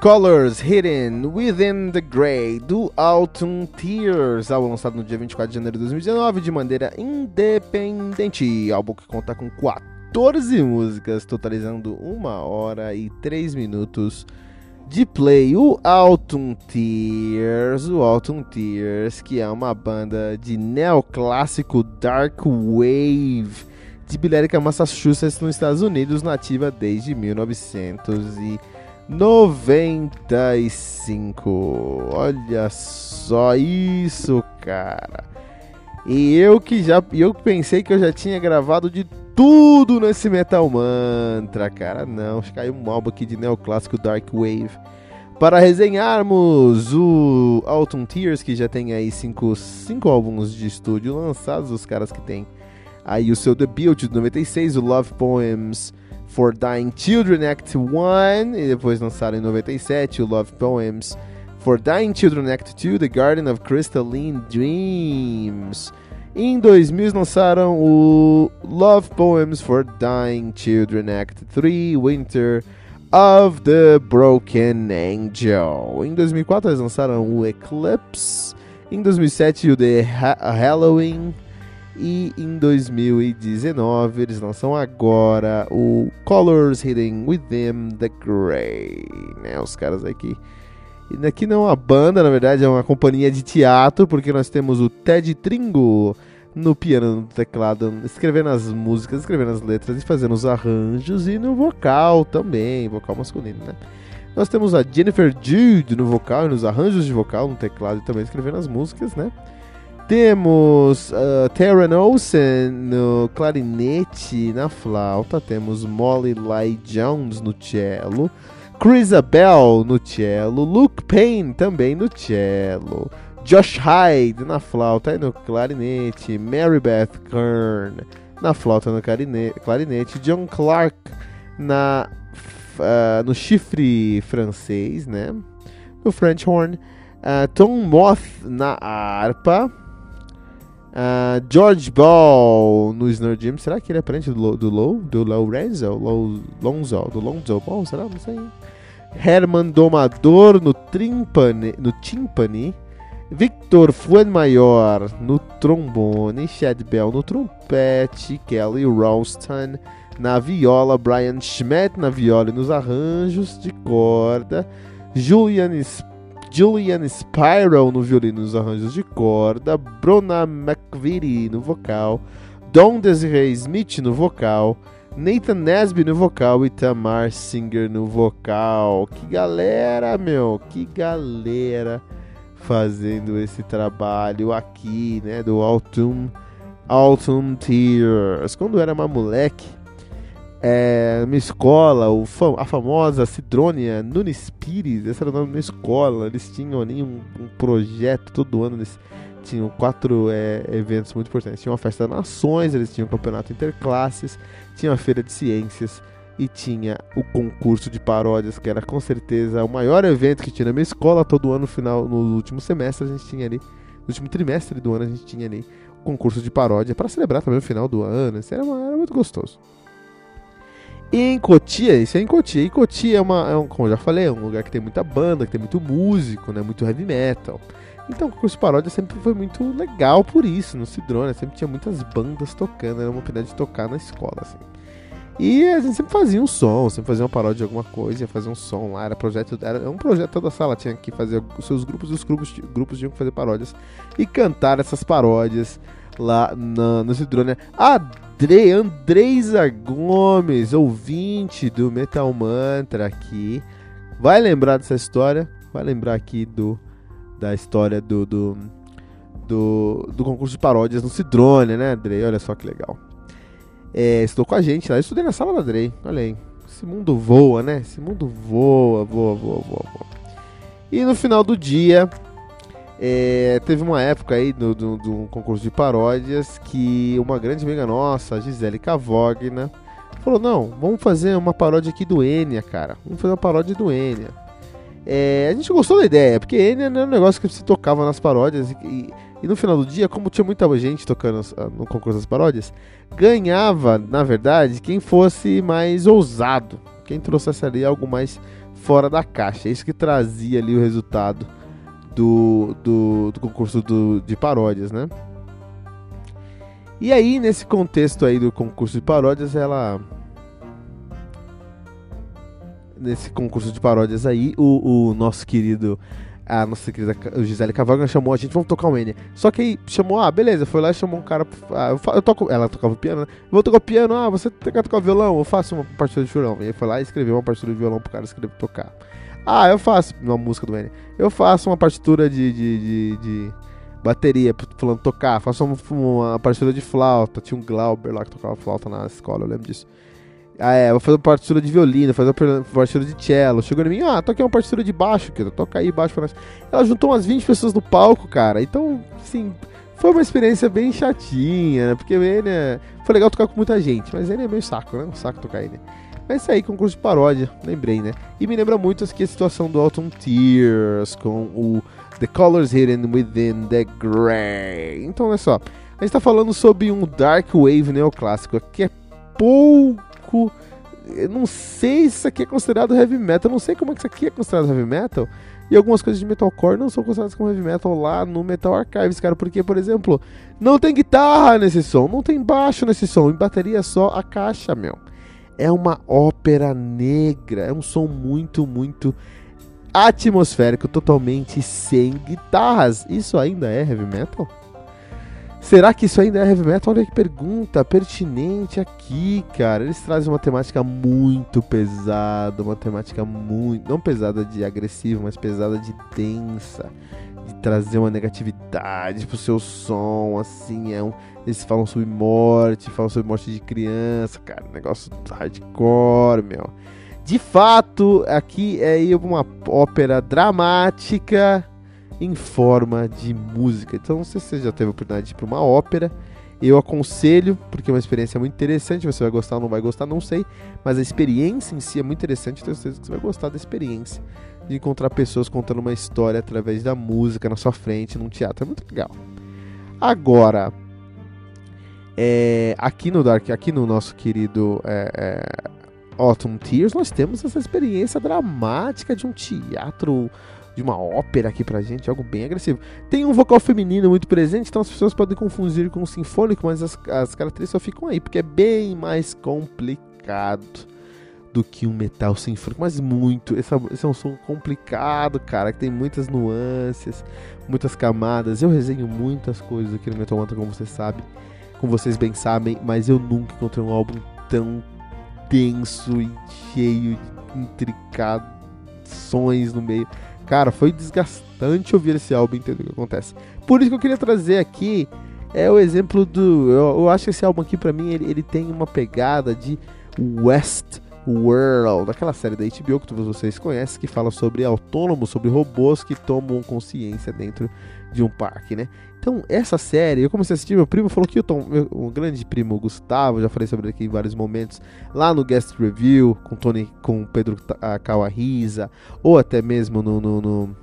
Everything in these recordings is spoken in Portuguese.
Colors Hidden Within the Grey, do Autumn Tears, álbum lançado no dia 24 de janeiro de 2019 de maneira independente. Álbum que conta com 14 músicas, totalizando 1 hora e 3 minutos de play. O Autumn Tears, o Autumn Tears, que é uma banda de neoclássico Dark Wave de Billerica, Massachusetts, nos Estados Unidos, nativa desde 1900 e 95. Olha só isso, cara. E eu que já eu pensei que eu já tinha gravado de tudo nesse Metal Mantra, cara. Não, caiu um álbum aqui de neoclássico Dark Wave. Para resenharmos o Autumn Tears, que já tem aí cinco, cinco álbuns de estúdio lançados, os caras que tem aí o seu debut de 96, o Love Poems for Dying Children Act 1 e depois lançaram em 97 o Love Poems for Dying Children Act 2 The Garden of Crystalline Dreams. Em 2000 lançaram o Love Poems for Dying Children Act 3 Winter of the Broken Angel. Em 2004 eles lançaram o Eclipse. Em 2007 o The ha Halloween. E em 2019 eles lançam agora o Colors Hidden Within the Grey, né? Os caras aqui. E aqui não é uma banda, na verdade é uma companhia de teatro, porque nós temos o Ted Tringo no piano, no teclado, escrevendo as músicas, escrevendo as letras e fazendo os arranjos e no vocal também, vocal masculino, né? Nós temos a Jennifer Jude no vocal e nos arranjos de vocal, no teclado e também escrevendo as músicas, né? Temos uh, Terran Olsen no clarinete na flauta. Temos Molly Lai Jones no cello. Chris Bell no cello. Luke Payne também no cello. Josh Hyde na flauta e no clarinete. Mary Beth Kern na flauta e no clarinete. John Clark na, uh, no chifre francês, né? No French horn. Uh, Tom Moth na harpa. Uh, George Ball no Snare Jim. Será que ele é parente do, do Low? Do Lorenzo? Low, Lonzo? Do Lonzo Ball? Será? Não sei. Herman Domador no, trimpane, no timpani. Victor Fuenmayor no trombone. Chad Bell no trompete. Kelly Ralston na viola. Brian Schmidt na viola e nos arranjos de corda. Julian Julian Spiral no violino e nos arranjos de corda, Bruna McVitie no vocal, Don Desiree Smith no vocal, Nathan Nesby no vocal e Tamar Singer no vocal. Que galera, meu, que galera fazendo esse trabalho aqui, né, do Autumn, Autumn Tears. Quando eu era uma moleque, é, minha escola, o fam a famosa Cidrônia Nunes Pires, esse era o nome da minha escola, eles tinham ali um, um projeto todo ano, eles tinham quatro é, eventos muito importantes. Tinha uma festa das nações, eles tinham campeonato interclasses, tinha uma feira de ciências e tinha o concurso de paródias, que era com certeza o maior evento que tinha na minha escola todo ano, no final, no último semestre a gente tinha ali, no último trimestre do ano a gente tinha ali o concurso de paródia para celebrar também o final do ano, isso era, uma, era muito gostoso. E em Cotia, isso é em Cotia. E Cotia é uma, é um, como eu já falei, é um lugar que tem muita banda, que tem muito músico, né, muito heavy metal. Então o concurso paródia sempre foi muito legal por isso, no Cidrona, sempre tinha muitas bandas tocando, era uma oportunidade de tocar na escola, assim. E a gente sempre fazia um som, sempre fazia uma paródia de alguma coisa, ia fazer um som lá, era projeto, era um projeto toda a sala tinha que fazer os seus grupos, os grupos, grupos tinham que fazer paródias e cantar essas paródias lá na, no Cidrônia. André, Andreisa Gomes, ouvinte do Metal Mantra aqui, vai lembrar dessa história, vai lembrar aqui do da história do do, do, do concurso de paródias no Cidrônia, né, André? Olha só que legal é, estou com a gente lá. Eu estudei na sala da Drey. Olha aí. Esse mundo voa, né? Esse mundo voa, voa, voa, voa, voa. E no final do dia, é, teve uma época aí do, do, do, concurso de paródias que uma grande amiga nossa, Gisele Cavogna, falou: Não, vamos fazer uma paródia aqui do Enya, cara. Vamos fazer uma paródia do Enya. É, a gente gostou da ideia, porque Enya era um negócio que se tocava nas paródias e, e no final do dia, como tinha muita gente tocando ah, no concurso das paródias, ganhava, na verdade, quem fosse mais ousado, quem trouxesse ali algo mais fora da caixa. É isso que trazia ali o resultado do, do, do concurso do, de paródias, né? E aí, nesse contexto aí do concurso de paródias, ela. Nesse concurso de paródias aí, o, o nosso querido a nossa querida Gisele Cavalga chamou a gente, vamos tocar um Enya. Só que aí chamou, ah, beleza, foi lá e chamou um cara. Ah, eu, toco, ela tocava piano, né? Vou tocar piano, ah, você quer tocar violão? Eu faço uma partitura de violão. E aí foi lá e escreveu uma partitura de violão pro cara escrever tocar. Ah, eu faço uma música do Enya. Eu faço uma partitura de, de, de, de bateria, falando tocar. Faço uma, uma partitura de flauta. Tinha um Glauber lá que tocava flauta na escola, eu lembro disso. Ah, é, vou fazer uma partitura de violino, fazer uma partitura de cello. Chegou em mim, ah, toquei uma partitura de baixo, que toca aí baixo pra nós. Ela juntou umas 20 pessoas no palco, cara. Então, assim, foi uma experiência bem chatinha, né? Porque ele é... foi legal tocar com muita gente, mas ele é meio saco, né? Um saco tocar ele. Mas isso aí, concurso de paródia, lembrei, né? E me lembra muito aqui a situação do Autumn Tears com o The Colors Hidden Within the Grey. Então, olha só, a gente tá falando sobre um Dark Wave neoclássico que é pouco. Eu não sei se isso aqui é considerado heavy metal. Eu não sei como é que isso aqui é considerado heavy metal. E algumas coisas de metalcore não são consideradas como heavy metal lá no Metal Archives, cara. Porque, por exemplo, não tem guitarra nesse som, não tem baixo nesse som, em bateria só a caixa, meu. É uma ópera negra, é um som muito, muito atmosférico, totalmente sem guitarras. Isso ainda é heavy metal? Será que isso ainda é heavy metal? Olha que pergunta pertinente aqui, cara. Eles trazem uma temática muito pesada, uma temática muito. Não pesada de agressivo, mas pesada de densa. De trazer uma negatividade pro seu som, assim. É um, eles falam sobre morte, falam sobre morte de criança, cara. Negócio hardcore, meu. De fato, aqui é uma ópera dramática em forma de música. Então, se você já teve a oportunidade de ir para uma ópera, eu aconselho, porque é uma experiência muito interessante. Você vai gostar ou não vai gostar, não sei. Mas a experiência em si é muito interessante. Tenho certeza que você vai gostar da experiência de encontrar pessoas contando uma história através da música na sua frente, num teatro. É muito legal. Agora, é, aqui no Dark, aqui no nosso querido é, é, Autumn Tears, nós temos essa experiência dramática de um teatro de uma ópera aqui pra gente, algo bem agressivo. Tem um vocal feminino muito presente, então as pessoas podem confundir com o sinfônico, mas as, as características só ficam aí, porque é bem mais complicado do que um metal sinfônico, mas muito. Esse, esse é um som complicado, cara, que tem muitas nuances, muitas camadas. Eu resenho muitas coisas aqui no Metal Mantra, como você sabe, como vocês bem sabem, mas eu nunca encontrei um álbum tão denso e cheio de intricações no meio. Cara, foi desgastante ouvir esse álbum entender o que acontece. Por isso que eu queria trazer aqui é o exemplo do. Eu, eu acho que esse álbum aqui, pra mim, ele, ele tem uma pegada de West World, aquela série da HBO que todos vocês conhecem, que fala sobre autônomos, sobre robôs que tomam consciência dentro de um parque, né? Então, essa série, eu comecei a assistir, meu primo falou que o Tom, meu, um grande primo Gustavo, já falei sobre ele aqui em vários momentos, lá no Guest Review, com Tony, com Pedro Kawahiza, ou até mesmo no, no, no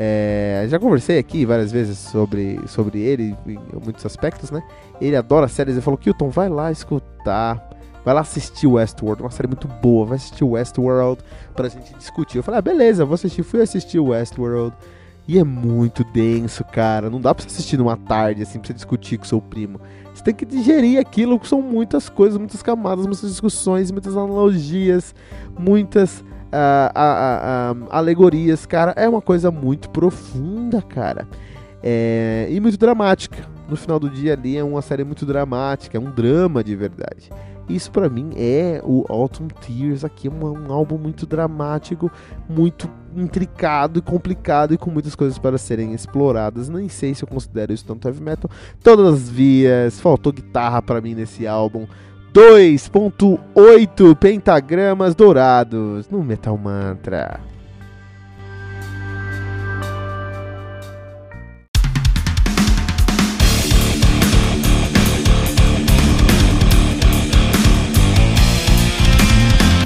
é, já conversei aqui várias vezes sobre, sobre ele em muitos aspectos, né? Ele adora séries. Ele falou: Kilton, vai lá escutar. Vai lá assistir Westworld, uma série muito boa. Vai assistir Westworld pra gente discutir. Eu falei: ah, beleza, vou assistir. Fui assistir Westworld. E é muito denso, cara. Não dá pra você assistir numa tarde, assim, pra você discutir com seu primo. Você tem que digerir aquilo, são muitas coisas, muitas camadas, muitas discussões, muitas analogias, muitas uh, alegorias, cara, é uma coisa muito profunda, cara. É, e muito dramática. No final do dia ali é uma série muito dramática, é um drama de verdade. Isso para mim é o Autumn Tears aqui, é um, um, álbum muito dramático, muito intricado e complicado e com muitas coisas para serem exploradas. Nem sei se eu considero isso tanto heavy metal. Todas as vias, faltou guitarra para mim nesse álbum. 2.8 pentagramas dourados no Metal Mantra.